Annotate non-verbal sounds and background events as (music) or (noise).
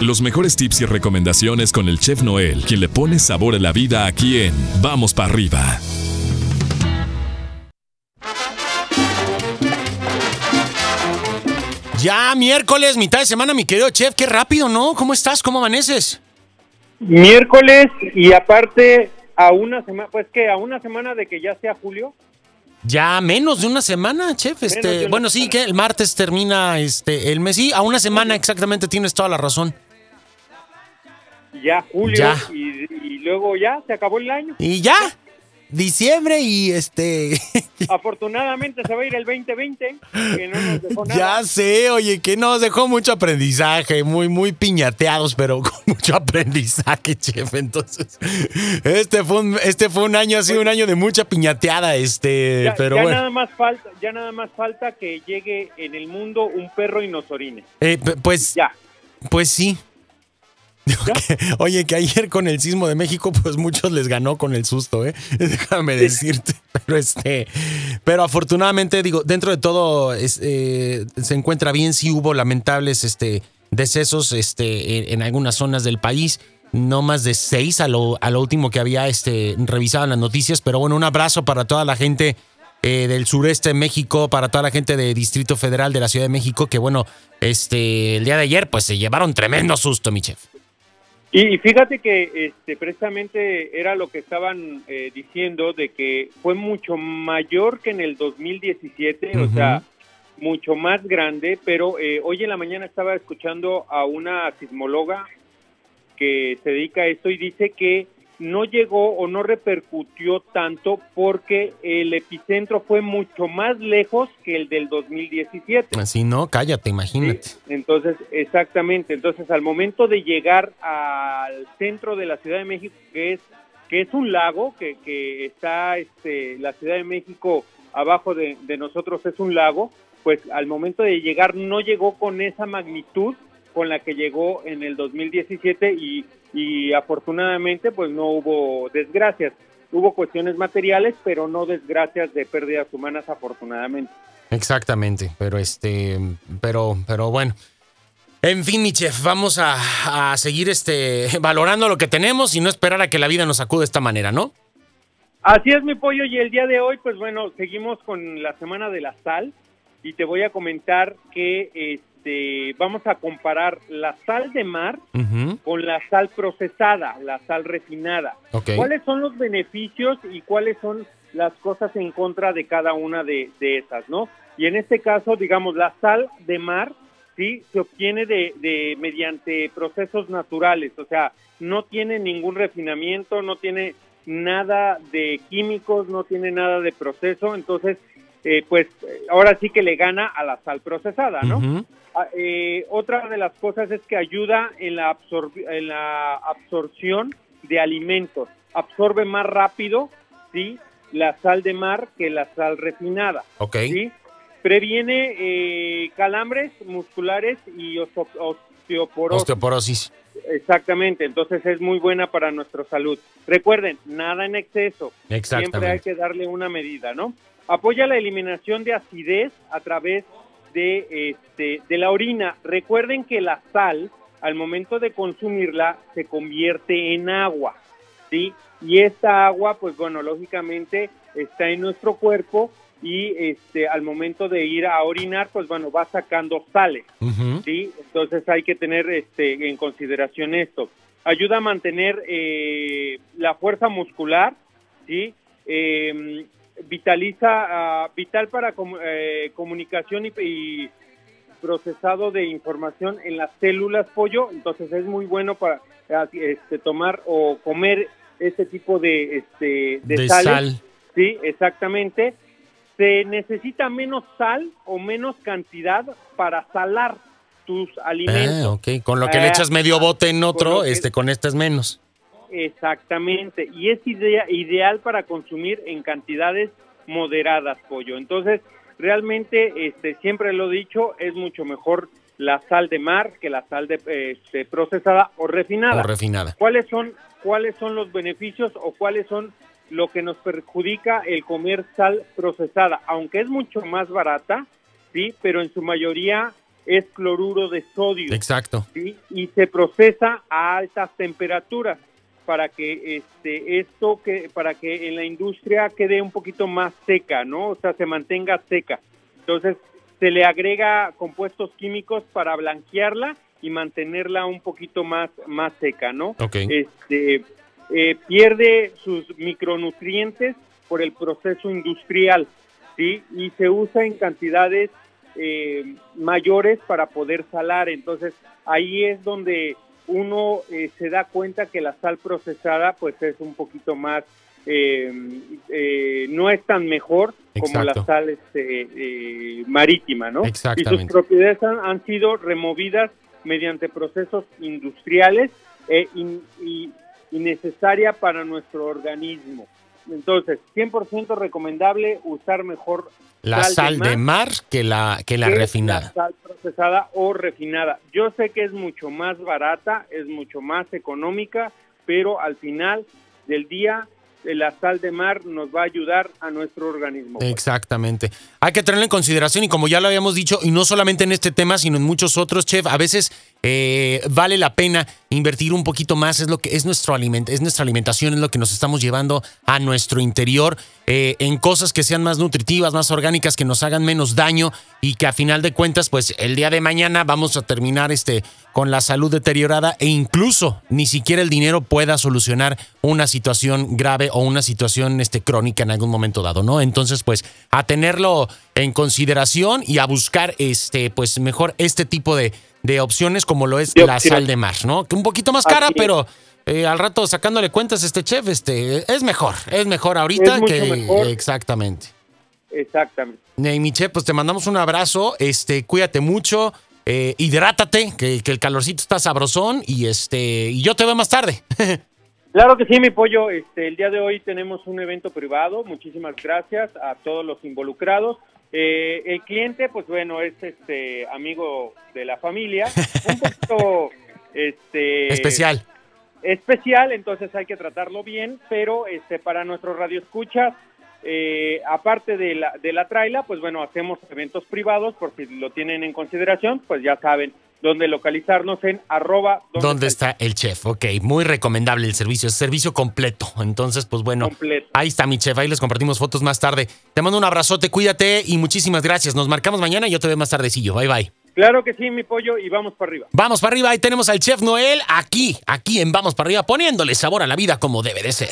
Los mejores tips y recomendaciones con el chef Noel, quien le pone sabor a la vida aquí en Vamos para arriba. Ya miércoles, mitad de semana, mi querido chef, qué rápido, ¿no? ¿Cómo estás? ¿Cómo amaneces? Miércoles y aparte a una semana, pues que a una semana de que ya sea julio. Ya menos de una semana, chef. Este, bueno, sí, que el martes termina este el mes. Sí, a una semana exactamente tienes toda la razón. Ya julio Ya. Y, y luego ya se acabó el año. Y ya, diciembre y este... (laughs) Afortunadamente se va a ir el 2020, que no nos dejó (laughs) nada. ya sé, oye, que nos dejó mucho aprendizaje, muy, muy piñateados, pero (laughs) con mucho aprendizaje, chef. Entonces, este fue un, este fue un año, ha sido un año de mucha piñateada, este, Ya, pero ya bueno. nada más falta, ya nada más falta que llegue en el mundo un perro y nos orine. Eh, pues, Ya. pues sí. Oye, que ayer con el sismo de México, pues muchos les ganó con el susto, ¿eh? (laughs) Déjame decirte. Pero este, pero afortunadamente, digo, dentro de todo es, eh, se encuentra bien. Sí hubo lamentables este, decesos este, en, en algunas zonas del país. No más de seis a lo, a lo último que había este, revisado en las noticias. Pero bueno, un abrazo para toda la gente eh, del sureste de México, para toda la gente de Distrito Federal de la Ciudad de México, que bueno, este, el día de ayer, pues se llevaron tremendo susto, mi chef. Y, fíjate que este, precisamente era lo que estaban eh, diciendo de que fue mucho mayor que en el 2017, o Ujú. sea, mucho más grande, pero eh, hoy en la mañana estaba escuchando a una sismóloga que se dedica a esto y dice que no llegó o no repercutió tanto porque el epicentro fue mucho más lejos que el del 2017. Así no, cállate, imagínate. Sí, Entonces, exactamente. Entonces, al momento de llegar al centro de la Ciudad de México, que es que es un lago, que, que está este, la Ciudad de México abajo de, de nosotros es un lago, pues al momento de llegar no llegó con esa magnitud con la que llegó en el 2017 y, y afortunadamente pues no hubo desgracias. Hubo cuestiones materiales, pero no desgracias de pérdidas humanas afortunadamente. Exactamente, pero este, pero, pero bueno. En fin, mi chef, vamos a, a seguir este, (laughs) valorando lo que tenemos y no esperar a que la vida nos sacude de esta manera, ¿no? Así es mi pollo y el día de hoy, pues bueno, seguimos con la semana de la sal y te voy a comentar que este, vamos a comparar la sal de mar con la sal procesada, la sal refinada. ¿Cuáles son los beneficios y cuáles son las cosas en contra de cada una de, de esas, no? Y en este caso, digamos, la sal de mar, sí, se obtiene de, de mediante procesos naturales, o sea, no tiene ningún refinamiento, no tiene nada de químicos, no tiene nada de proceso, entonces, eh, pues, ahora sí que le gana a la sal procesada, ¿no? Ah, eh, otra de las cosas es que ayuda en la, absor- en la absorción de alimentos. Absorbe más rápido, ¿sí? La sal de mar que la sal refinada, Ok. ¿sí? Previene eh, calambres musculares y osteoporosis. Osteoporosis. Exactamente, entonces es muy buena para nuestra salud. Recuerden, nada en exceso. Siempre hay Exactamente. que darle una medida, ¿no? Apoya la eliminación de acidez a través de, este, de la orina. Recuerden que la sal, al momento de consumirla, se convierte en agua, ¿sí? Y esta agua, pues bueno, lógicamente está en nuestro cuerpo y este, al momento de ir a orinar, pues bueno, va sacando sales. ¿sí? Entonces hay que tener este, en consideración esto. Ayuda a mantener eh, la fuerza muscular, ¿sí? Eh, vitaliza, ah, vital para comu- eh, comunicación y, y procesado de información en las células pollo, entonces es muy bueno para ah, este, tomar o comer este tipo de, este, de, De sales. sal. Sí, exactamente. Se necesita menos sal o menos cantidad para salar tus alimentos. Ah, ok. Con lo que le Ah, echas medio bote en otro, este, con este es menos. Exactamente. Y es idea, ideal para consumir en cantidades moderadas, pollo. Entonces, realmente, este, siempre lo he dicho, es mucho mejor la sal de mar que la sal de, este, procesada o refinada. O refinada. ¿Cuáles son, ¿Cuáles son los beneficios o cuáles son lo que nos perjudica el comer sal procesada? Aunque es mucho más barata, sí, pero en su mayoría es cloruro de sodio. Exacto. ¿sí? Y se procesa a altas temperaturas para que este esto que para que en la industria quede un poquito más seca, ¿no? O sea, se mantenga seca. Entonces, se le agrega compuestos químicos para blanquearla y mantenerla un poquito más más seca, ¿no? Ok. Este eh, pierde sus micronutrientes por el proceso industrial, ¿sí? Y se usa en cantidades eh, mayores para poder salar. Entonces, ahí es donde uno eh, se da cuenta que la sal procesada pues es un poquito más, eh, eh, no es tan mejor como la sal este, eh, marítima, ¿no? Y sus propiedades han, han sido removidas mediante procesos industriales e in- y, y necesaria para nuestro organismo. Entonces, 100% recomendable usar mejor La sal de mar que la, que la que refinada. la sal procesada o refinada. Yo sé que es mucho más barata, es mucho más económica, pero al final del día eh, la sal de mar nos va a ayudar a nuestro organismo. Exactamente. Hay que tenerlo en consideración y como ya lo habíamos dicho, y no solamente en este tema, sino en muchos otros, chef, a veces eh, vale la pena invertir un poquito más, es lo que es nuestro alimento, es nuestra alimentación, es lo que nos estamos llevando a nuestro interior, eh, en cosas que sean más nutritivas, más orgánicas, que nos hagan menos daño y que a final de cuentas, pues el día de mañana vamos a terminar este con la salud deteriorada e incluso ni siquiera el dinero pueda solucionar una situación grave o una situación este, crónica en algún momento dado, ¿no? Entonces, pues, a tenerlo en consideración y a buscar este, pues, mejor este tipo de, de opciones como lo es De la opciones. sal de mar, ¿no? Que un poquito más cara, pero eh, al rato sacándole cuentas este chef, este, es mejor, es mejor ahorita Es que mejor. exactamente. Exactamente. Mi chef, pues te mandamos un abrazo, este, cuídate mucho, eh, hidrátate, que, que el calorcito está sabrosón y este, y yo te veo más tarde. (laughs) Claro que sí, mi pollo. Este, el día de hoy tenemos un evento privado. Muchísimas gracias a todos los involucrados. Eh, el cliente, pues bueno, es este amigo de la familia, (laughs) un poquito este Especial. especial, entonces hay que tratarlo bien, pero este para nuestros radioescuchas, eh, aparte de la, de la traila, pues bueno, hacemos eventos privados, por si lo tienen en consideración, pues ya saben dónde localizarnos en arroba ¿Dónde está el chef? Ok, muy recomendable el servicio, es servicio completo. Entonces, pues bueno, completo. ahí está mi chef, ahí les compartimos fotos más tarde. Te mando un abrazote, cuídate y muchísimas gracias. Nos marcamos mañana y yo te veo más tardecillo. Bye bye. Claro que sí, mi pollo, y vamos para arriba. Vamos para arriba, ahí tenemos al chef Noel aquí, aquí en Vamos para arriba, poniéndole sabor a la vida como debe de ser.